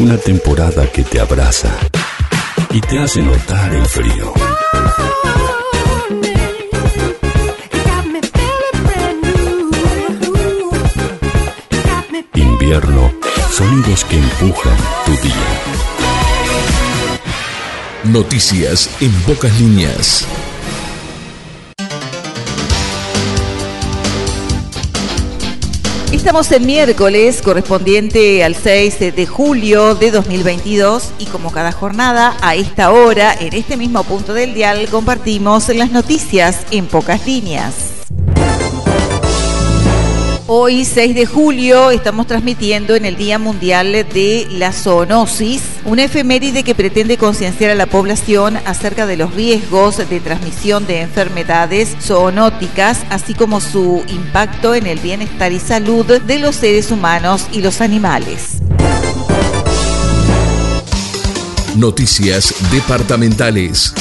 Una temporada que te abraza y te hace notar el frío. Invierno, sonidos que empujan tu día. Noticias en pocas líneas. Estamos en miércoles correspondiente al 6 de julio de 2022 y como cada jornada a esta hora, en este mismo punto del dial, compartimos las noticias en pocas líneas. Hoy, 6 de julio, estamos transmitiendo en el Día Mundial de la Zoonosis, una efeméride que pretende concienciar a la población acerca de los riesgos de transmisión de enfermedades zoonóticas, así como su impacto en el bienestar y salud de los seres humanos y los animales. Noticias departamentales.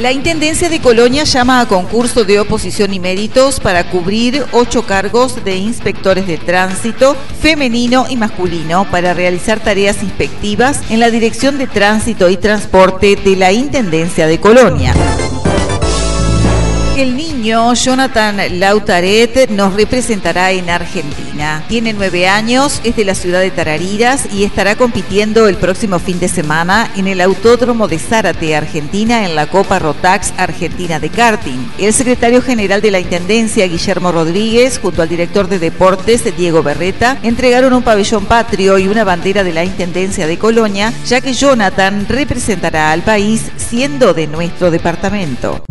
La Intendencia de Colonia llama a concurso de oposición y méritos para cubrir ocho cargos de inspectores de tránsito femenino y masculino para realizar tareas inspectivas en la Dirección de Tránsito y Transporte de la Intendencia de Colonia. El niño Jonathan Lautaret nos representará en Argentina. Tiene nueve años, es de la ciudad de Tarariras y estará compitiendo el próximo fin de semana en el Autódromo de Zárate, Argentina, en la Copa Rotax Argentina de Karting. El secretario general de la Intendencia, Guillermo Rodríguez, junto al director de deportes, Diego Berreta, entregaron un pabellón patrio y una bandera de la Intendencia de Colonia, ya que Jonathan representará al país siendo de nuestro departamento.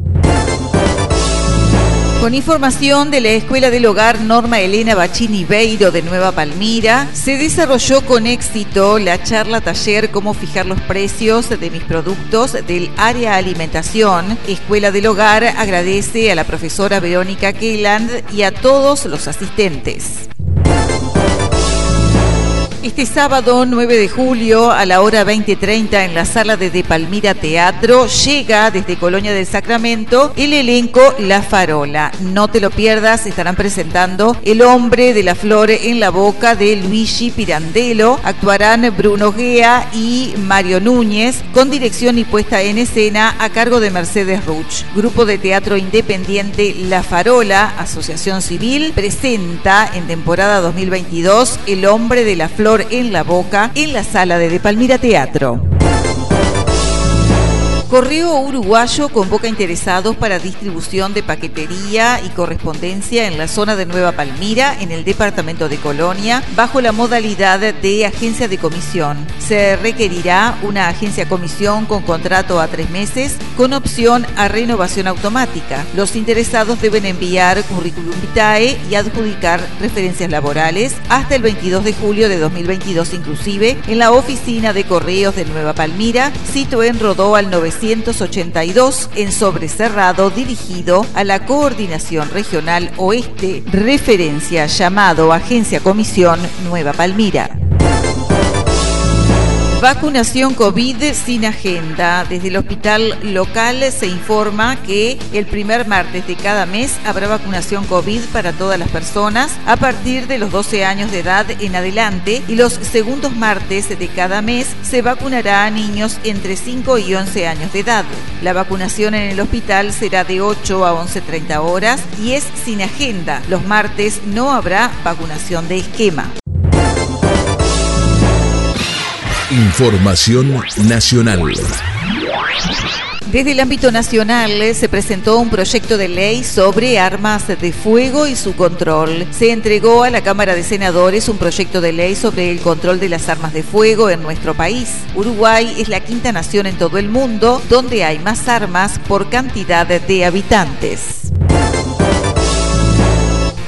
Con información de la Escuela del Hogar Norma Elena Bachini Beiro de Nueva Palmira, se desarrolló con éxito la charla taller Cómo fijar los precios de mis productos del área alimentación. Escuela del Hogar agradece a la profesora Verónica Kelland y a todos los asistentes. Este sábado 9 de julio a la hora 20.30 en la sala de De Palmira Teatro llega desde Colonia del Sacramento el elenco La Farola. No te lo pierdas, estarán presentando El hombre de la flor en la boca de Luigi Pirandello. Actuarán Bruno Gea y Mario Núñez con dirección y puesta en escena a cargo de Mercedes Ruch. Grupo de teatro independiente La Farola, Asociación Civil, presenta en temporada 2022 El hombre de la flor en la boca en la sala de De Palmira Teatro. Correo Uruguayo convoca interesados para distribución de paquetería y correspondencia en la zona de Nueva Palmira, en el departamento de Colonia, bajo la modalidad de agencia de comisión. Se requerirá una agencia comisión con contrato a tres meses, con opción a renovación automática. Los interesados deben enviar currículum vitae y adjudicar referencias laborales hasta el 22 de julio de 2022 inclusive en la oficina de correos de Nueva Palmira, sito en Rodó al 900 1982 en sobrecerrado dirigido a la Coordinación Regional Oeste, referencia llamado Agencia Comisión Nueva Palmira. Vacunación COVID sin agenda. Desde el hospital local se informa que el primer martes de cada mes habrá vacunación COVID para todas las personas a partir de los 12 años de edad en adelante y los segundos martes de cada mes se vacunará a niños entre 5 y 11 años de edad. La vacunación en el hospital será de 8 a 11.30 horas y es sin agenda. Los martes no habrá vacunación de esquema. Información nacional. Desde el ámbito nacional eh, se presentó un proyecto de ley sobre armas de fuego y su control. Se entregó a la Cámara de Senadores un proyecto de ley sobre el control de las armas de fuego en nuestro país. Uruguay es la quinta nación en todo el mundo donde hay más armas por cantidad de habitantes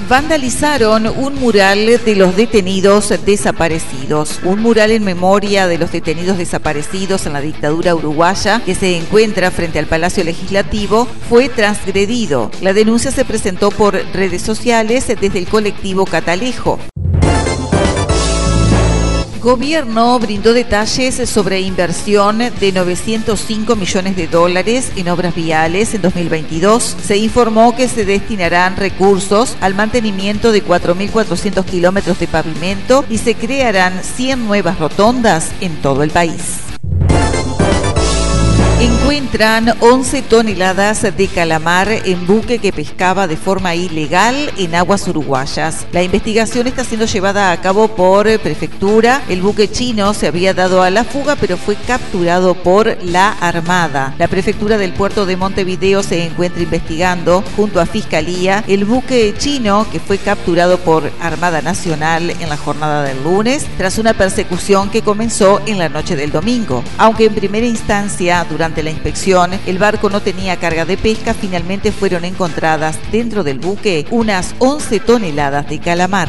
vandalizaron un mural de los detenidos desaparecidos. Un mural en memoria de los detenidos desaparecidos en la dictadura uruguaya que se encuentra frente al Palacio Legislativo fue transgredido. La denuncia se presentó por redes sociales desde el colectivo Catalejo. Gobierno brindó detalles sobre inversión de 905 millones de dólares en obras viales en 2022. Se informó que se destinarán recursos al mantenimiento de 4.400 kilómetros de pavimento y se crearán 100 nuevas rotondas en todo el país. Encuentran 11 toneladas de calamar en buque que pescaba de forma ilegal en aguas uruguayas. La investigación está siendo llevada a cabo por prefectura. El buque chino se había dado a la fuga pero fue capturado por la Armada. La prefectura del puerto de Montevideo se encuentra investigando junto a Fiscalía el buque chino que fue capturado por Armada Nacional en la jornada del lunes tras una persecución que comenzó en la noche del domingo. Aunque en primera instancia durante durante la inspección, el barco no tenía carga de pesca, finalmente fueron encontradas dentro del buque unas 11 toneladas de calamar.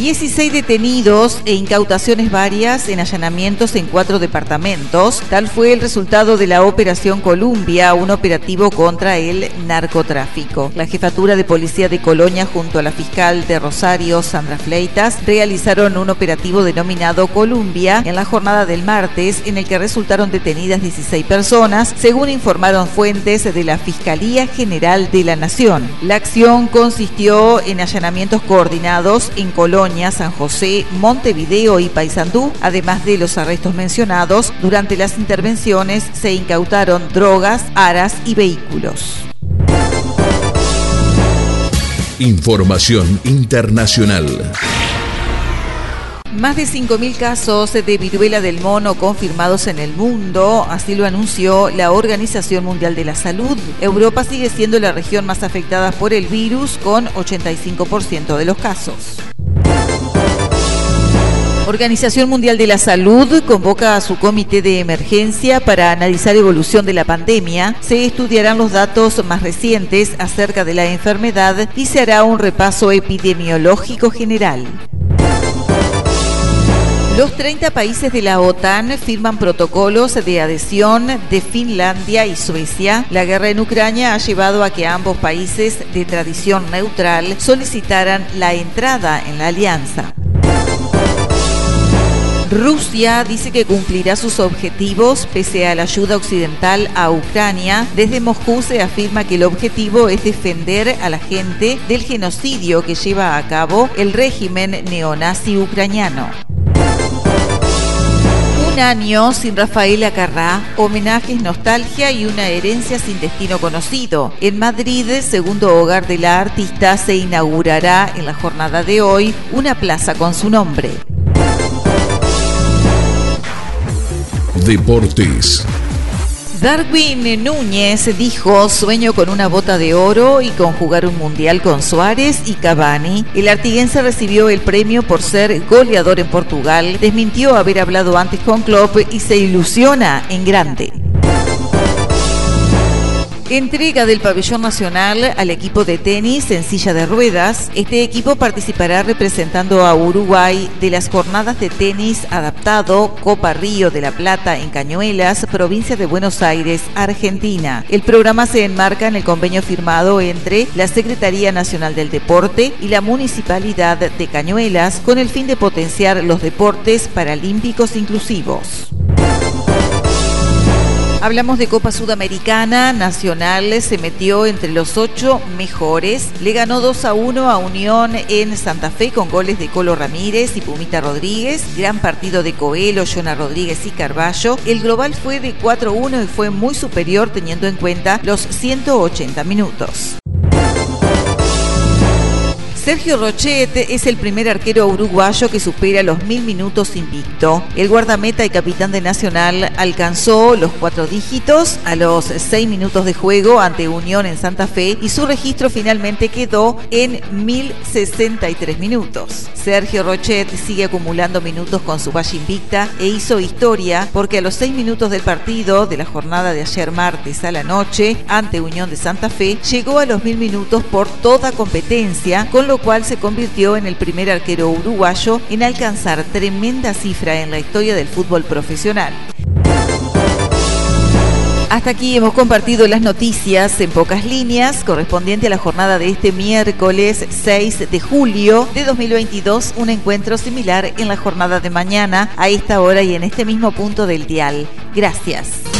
16 detenidos e incautaciones varias en allanamientos en cuatro departamentos. Tal fue el resultado de la Operación Columbia, un operativo contra el narcotráfico. La Jefatura de Policía de Colonia junto a la fiscal de Rosario, Sandra Fleitas, realizaron un operativo denominado Columbia en la jornada del martes en el que resultaron detenidas 16 personas, según informaron fuentes de la Fiscalía General de la Nación. La acción consistió en allanamientos coordinados en Colonia San José, Montevideo y Paysandú. Además de los arrestos mencionados, durante las intervenciones se incautaron drogas, aras y vehículos. Información internacional. Más de 5.000 casos de viruela del mono confirmados en el mundo, así lo anunció la Organización Mundial de la Salud. Europa sigue siendo la región más afectada por el virus con 85% de los casos. Organización Mundial de la Salud convoca a su comité de emergencia para analizar evolución de la pandemia. Se estudiarán los datos más recientes acerca de la enfermedad y se hará un repaso epidemiológico general. Los 30 países de la OTAN firman protocolos de adhesión de Finlandia y Suecia. La guerra en Ucrania ha llevado a que ambos países de tradición neutral solicitaran la entrada en la alianza. Rusia dice que cumplirá sus objetivos pese a la ayuda occidental a Ucrania. Desde Moscú se afirma que el objetivo es defender a la gente del genocidio que lleva a cabo el régimen neonazi ucraniano. Un año sin Rafael Acarrá, homenajes, nostalgia y una herencia sin destino conocido. En Madrid, segundo hogar de la artista, se inaugurará en la jornada de hoy una plaza con su nombre. Deportes. Darwin Núñez dijo, sueño con una bota de oro y con jugar un mundial con Suárez y Cavani. El artiguense recibió el premio por ser goleador en Portugal, desmintió haber hablado antes con Klopp y se ilusiona en grande. Entrega del pabellón nacional al equipo de tenis en silla de ruedas. Este equipo participará representando a Uruguay de las jornadas de tenis adaptado Copa Río de la Plata en Cañuelas, provincia de Buenos Aires, Argentina. El programa se enmarca en el convenio firmado entre la Secretaría Nacional del Deporte y la Municipalidad de Cañuelas con el fin de potenciar los deportes paralímpicos inclusivos. Hablamos de Copa Sudamericana, Nacional se metió entre los ocho mejores, le ganó 2 a 1 a Unión en Santa Fe con goles de Colo Ramírez y Pumita Rodríguez, gran partido de Coelho, Jonah Rodríguez y Carballo. El global fue de 4 a 1 y fue muy superior teniendo en cuenta los 180 minutos. Sergio Rochet es el primer arquero uruguayo que supera los mil minutos invicto. El guardameta y capitán de Nacional alcanzó los cuatro dígitos a los seis minutos de juego ante Unión en Santa Fe y su registro finalmente quedó en 1063 minutos. Sergio Rochet sigue acumulando minutos con su valle invicta e hizo historia porque a los seis minutos del partido de la jornada de ayer martes a la noche ante Unión de Santa Fe llegó a los mil minutos por toda competencia con lo cual se convirtió en el primer arquero uruguayo en alcanzar tremenda cifra en la historia del fútbol profesional. Hasta aquí hemos compartido las noticias en pocas líneas correspondiente a la jornada de este miércoles 6 de julio de 2022, un encuentro similar en la jornada de mañana a esta hora y en este mismo punto del dial. Gracias.